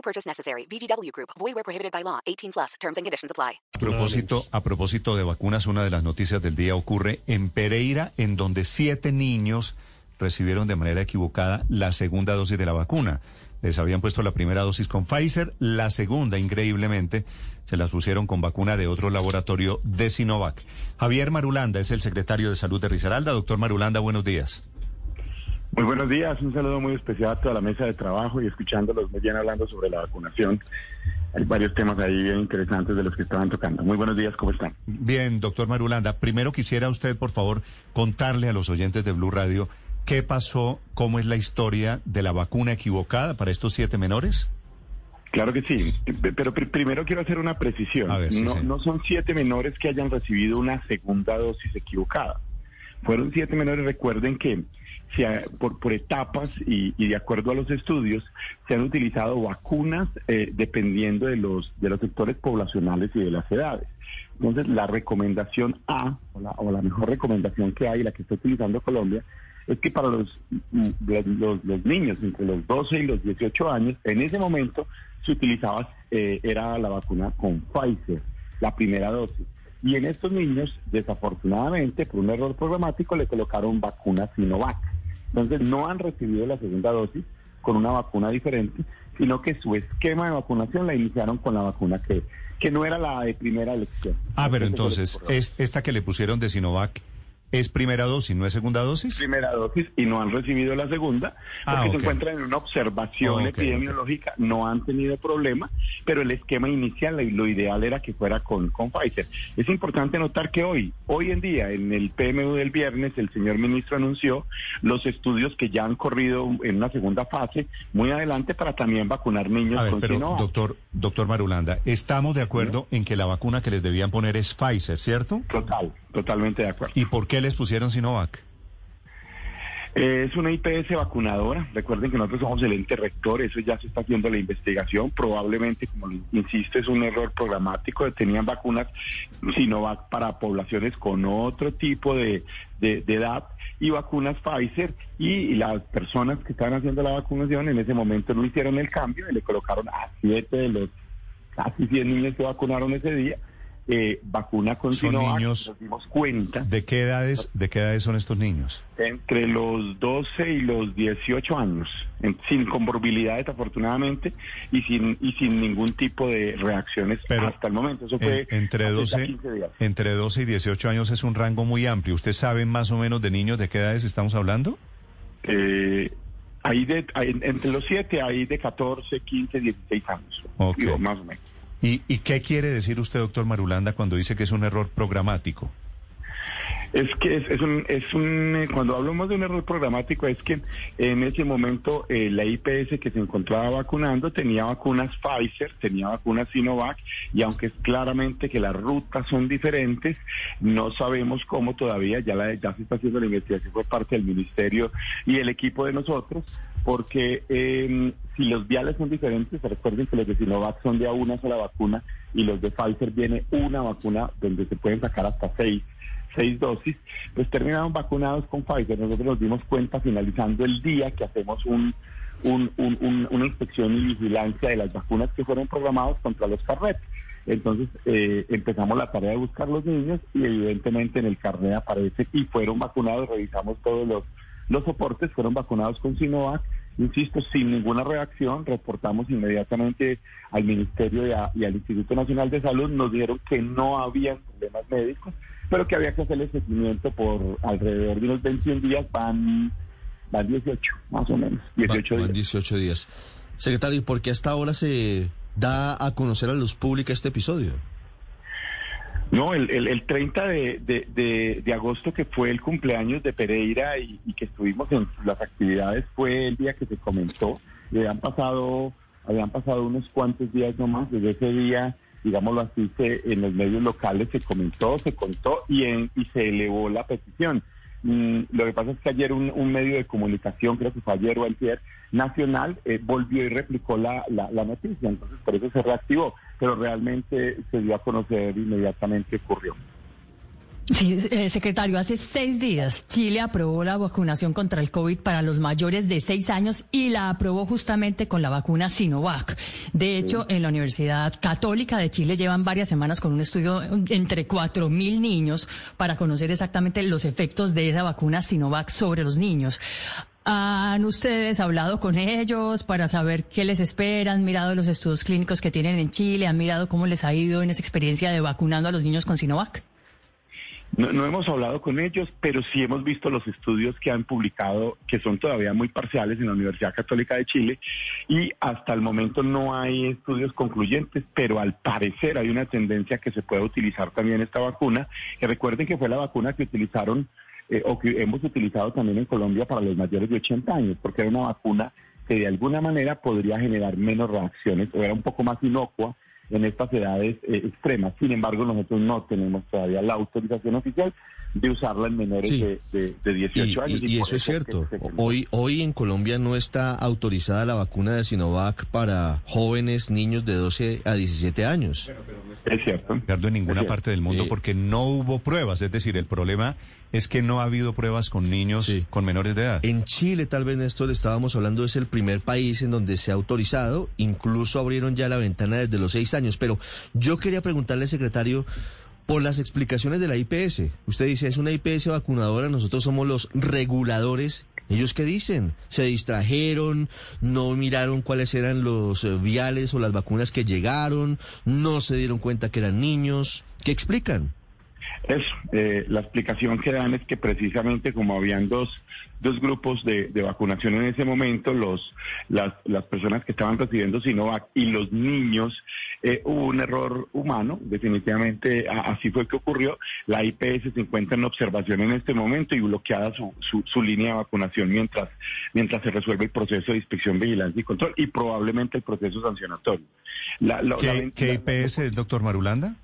No purchase necessary. VGW Group. Void where prohibited by law. 18 plus. Terms and conditions apply. A propósito, a propósito de vacunas, una de las noticias del día ocurre en Pereira, en donde siete niños recibieron de manera equivocada la segunda dosis de la vacuna. Les habían puesto la primera dosis con Pfizer, la segunda, increíblemente, se las pusieron con vacuna de otro laboratorio de Sinovac. Javier Marulanda es el secretario de Salud de Risaralda. Doctor Marulanda, buenos días. Muy buenos días, un saludo muy especial a toda la mesa de trabajo y escuchándolos muy bien hablando sobre la vacunación. Hay varios temas ahí bien interesantes de los que estaban tocando. Muy buenos días, ¿cómo están? Bien, doctor Marulanda, primero quisiera usted, por favor, contarle a los oyentes de Blue Radio qué pasó, cómo es la historia de la vacuna equivocada para estos siete menores. Claro que sí, pero pr primero quiero hacer una precisión. A ver, sí, no, sí. no son siete menores que hayan recibido una segunda dosis equivocada. Fueron siete menores, recuerden que se ha- por, etapas y, y de acuerdo a los estudios se han utilizado vacunas eh, dependiendo de los, de los sectores poblacionales y de las edades. Entonces, la recomendación A, o la, o la mejor recomendación que hay, la que está utilizando Colombia, es que para los, mm, los- los niños entre los 12 y los 18 años, en ese momento se utilizaba, eh, era la vacuna con Pfizer, la primera dosis. Y en estos niños, desafortunadamente, por un error programático, le colocaron vacuna Sinovac. Entonces, no han recibido la segunda dosis con una vacuna diferente, sino que su esquema de vacunación la iniciaron con la vacuna que, que no era la de primera elección. Ah, pero entonces, es, esta que le pusieron de Sinovac es primera dosis, ¿no es segunda dosis? primera dosis y no han recibido la segunda, porque Ah, ok. se encuentran en una observación Ok, epidemiológica, no han tenido problema, pero el esquema inicial, lo- lo ideal era que fuera con, con Pfizer. Es importante notar que hoy, hoy en día, en el PMU del viernes, el señor ministro anunció los estudios que ya han corrido en una segunda fase, muy adelante, para también vacunar niños ver, con pero Sinovac. doctor, doctor Marulanda, estamos de acuerdo en que la vacuna que les debían poner es Pfizer, ¿cierto? Total, totalmente de acuerdo. ¿Y por qué les pusieron Sinovac? Es una IPS vacunadora. Recuerden que nosotros somos el ente rector, eso ya se está haciendo la investigación. Probablemente, como insisto, es un error programático. Tenían vacunas Sinovac para poblaciones con otro tipo de edad y vacunas Pfizer. Y las personas que estaban haciendo la vacunación en ese momento no hicieron el cambio y le colocaron a siete de los casi 100 niños que vacunaron ese día. Eh, vacuna con Son Sinovac, niños- nos dimos cuenta ¿De qué edades, de qué edades son estos niños? entre los 12 y los 18 años, en- sin comorbilidades afortunadamente y sin y sin ningún tipo de reacciones Pero, hasta el momento. Eso fue En- entre, hace ya 12, 15 días. entre 12 y 18 años es un rango muy amplio. ¿Usted sabe más o menos de niños de qué edades estamos hablando? Eh, ahí de, entre los 7 hay de 14, 15, 16 años, Ok. digo, más o menos. ¿Y, ¿Y qué quiere decir usted, doctor Marulanda, cuando dice que es un error programático? Es que es, es un, es un, eh, cuando hablamos de un error programático es que en ese momento eh, la IPS que se encontraba vacunando tenía vacunas Pfizer, tenía vacunas Sinovac y aunque es claramente que las rutas son diferentes, no sabemos cómo todavía, ya, la, ya se está haciendo la investigación por parte del ministerio y el equipo de nosotros, porque eh, si los viales son diferentes, recuerden que los de Sinovac son de a una sola vacuna y los de Pfizer viene una vacuna donde se pueden sacar hasta seis seis dosis, pues terminaron vacunados con Pfizer. Nosotros nos dimos cuenta finalizando el día que hacemos un, un- un- un- una inspección y vigilancia de las vacunas que fueron programados contra los carretes. Entonces eh, empezamos la tarea de buscar los niños y evidentemente en el carnet aparece y fueron vacunados, revisamos todos los, los soportes, fueron vacunados con Sinovac, insisto, sin ninguna reacción, reportamos inmediatamente al Ministerio y, a- y al Instituto Nacional de Salud, nos dijeron que no había problemas médicos, pero que había que hacerle seguimiento por alrededor de unos 21 días, van, van 18, más o menos, 18 Van días. 18 días. Secretario, ¿y por qué hasta ahora se da a conocer a luz pública este episodio? No, el, el, el 30 de, de, de, agosto, que fue el cumpleaños de Pereira y, y que estuvimos en las actividades, fue el día que se comentó. Le han pasado habían pasado unos cuantos días nomás, desde ese día, digámoslo así, se, en los medios locales se comentó, se contó y, en, y se elevó la petición. Mm, lo que pasa es que ayer un, medio de comunicación, creo que fue ayer o ayer, nacional, eh, volvió y replicó la, la, la, noticia, entonces por eso se reactivó, pero realmente se dio a conocer inmediatamente ocurrió. Sí, eh, secretario, hace seis días Chile aprobó la vacunación contra el COVID para los mayores de seis años y la aprobó justamente con la vacuna Sinovac. De hecho, en la Universidad Católica de Chile llevan varias semanas con un estudio entre cuatro mil niños para conocer exactamente los efectos de esa vacuna Sinovac sobre los niños. ¿Han ustedes hablado con ellos para saber qué les esperan? ¿Han mirado los estudios clínicos que tienen en Chile? ¿Han mirado cómo les ha ido en esa experiencia de vacunando a los niños con Sinovac? No, no, hemos hablado con ellos, pero sí hemos visto los estudios que han publicado, que son todavía muy parciales en la Universidad Católica de Chile, y hasta el momento no hay estudios concluyentes, pero al parecer hay una tendencia que se puede utilizar también esta vacuna, que recuerden que fue la vacuna que utilizaron eh, o que hemos utilizado también en Colombia para los mayores de 80 años, porque era una vacuna que de alguna manera podría generar menos reacciones o era un poco más inocua en estas edades eh, extremas. Sin embargo, nosotros no tenemos todavía la autorización oficial de usarla en menores Sí. de, de, de 18 años. Y, eso es que cierto. se- Hoy, hoy en Colombia no está autorizada la vacuna de Sinovac para jóvenes niños de 12 a 17 años. Es cierto. En ninguna parte del mundo Eh, porque no hubo pruebas. Es decir, el problema es que no ha habido pruebas con niños Sí. con menores de edad. En Chile, tal vez, Néstor, estábamos hablando, es el primer país en donde se ha autorizado. Incluso abrieron ya la ventana desde los seis años. Pero yo quería preguntarle, secretario, por las explicaciones de la IPS. Usted dice, es una IPS vacunadora, nosotros somos los reguladores. ¿Ellos qué dicen? ¿Se distrajeron? ¿No miraron cuáles eran los eh, viales o las vacunas que llegaron? ¿No se dieron cuenta que eran niños? ¿Qué explican? Eso, eh, la explicación que dan es que precisamente como habían dos, dos grupos de, de vacunación en ese momento, los, las, las personas que estaban recibiendo Sinovac y los niños, eh, hubo un error humano, definitivamente así fue que ocurrió. La IPS se encuentra en observación en este momento y bloqueada su, su, su línea de vacunación mientras, mientras se resuelve el proceso de inspección, vigilancia y control y probablemente el proceso sancionatorio. La- la- ¿Qué, la- qué la- IPS es, doctor Marulanda?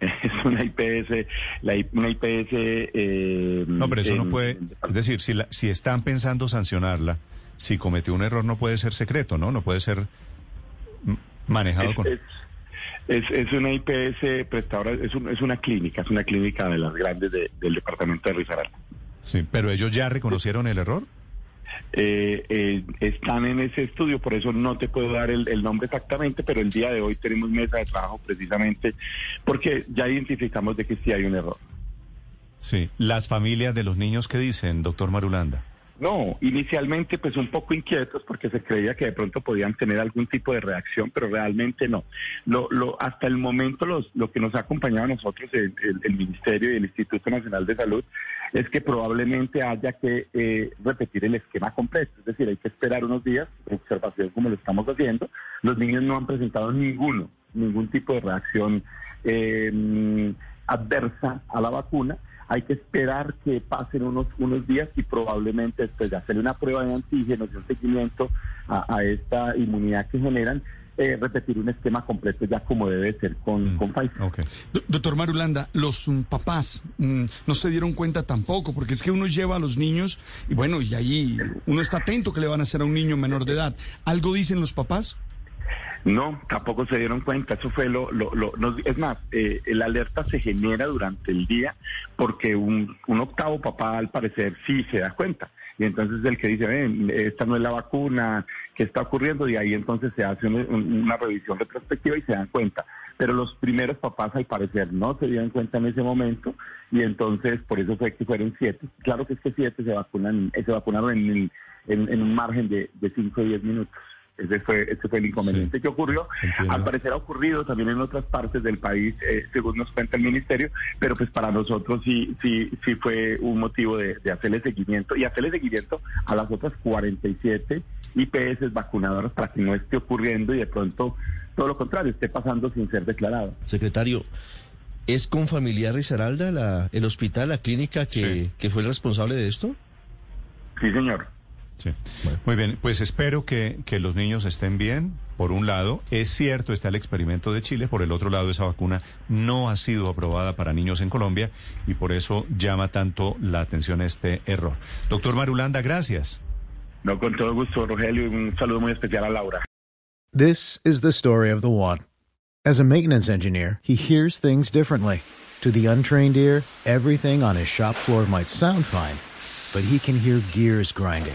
es una IPS, la, una IPS... eh, No, pero eso no puede. Es decir, si, la- si están pensando sancionarla, si cometió un error, no puede ser secreto, ¿no? No puede ser manejado es, con. es, es- es una IPS prestadora, es, un- es una clínica, es una clínica de las grandes de- del departamento de Risaralda. Sí, pero ellos ya reconocieron el error. Eh, eh, están en ese estudio, por eso no te puedo dar el, el nombre exactamente, pero el día de hoy tenemos mesa de trabajo precisamente porque ya identificamos de que sí hay un error. Sí. Las familias de los niños, ¿qué dicen, doctor Marulanda? No, inicialmente pues un poco inquietos porque se creía que de pronto podían tener algún tipo de reacción, pero realmente no. Lo, lo, hasta el momento los, lo que nos ha acompañado a nosotros el, Ministerio y el Instituto Nacional de Salud es que probablemente haya que eh, repetir el esquema completo, es decir, hay que esperar unos días observación como lo estamos haciendo. Los niños no han presentado ninguno, ningún tipo de reacción eh, adversa a la vacuna hay que esperar que pasen unos, unos días y probablemente después de hacerle una prueba de antígenos y un seguimiento a, a esta inmunidad que generan, eh, repetir un esquema completo ya como debe ser con, Mm, con Pfizer. Ok. Do- Doctor Marulanda, los mm, papás mm, no se dieron cuenta tampoco, porque es que uno lleva a los niños y bueno, y ahí uno está atento que le van a hacer a un niño menor de edad. ¿Algo dicen los papás? No, tampoco se dieron cuenta. Eso fue lo, lo, lo- nos- es más, eh, la alerta se genera durante el día porque un, un octavo papá al parecer sí se da cuenta. Y entonces el que dice, ven, esta no es la vacuna, ¿qué está ocurriendo? Y ahí entonces se hace una, revisión retrospectiva y se dan cuenta. Pero los primeros papás al parecer no se dieron cuenta en ese momento y entonces por eso fue que fueron siete. Claro que es que siete se vacunan, eh, se vacunaron en, el- en, en un margen de, cinco o diez minutos. Ese fue, ese fue el inconveniente Sí. que ocurrió. Entiendo. Al parecer ha ocurrido también en otras partes del país, eh, según nos cuenta el ministerio, pero pues para nosotros sí, sí, sí fue un motivo de, de hacerle seguimiento y hacerle seguimiento a las otras 47 IPS vacunadoras para que no esté ocurriendo y de pronto todo lo contrario, esté pasando sin ser declarado. Secretario, ¿es con familiar Risaralda la, el hospital, la clínica que, Sí. que fue el responsable de esto? Sí, señor. Sí. Muy bien, pues espero que, que los niños estén bien. Por un lado, es cierto, está el experimento de Chile. Por el otro lado, esa vacuna no ha sido aprobada para niños en Colombia y por eso llama tanto la atención este error. Doctor Marulanda, gracias. No, con todo gusto, Rogelio, y un saludo muy especial a Laura. This is the story of the one. As a maintenance engineer, he hears things differently. To the untrained ear, everything on his shop floor might sound fine, but he can hear gears grinding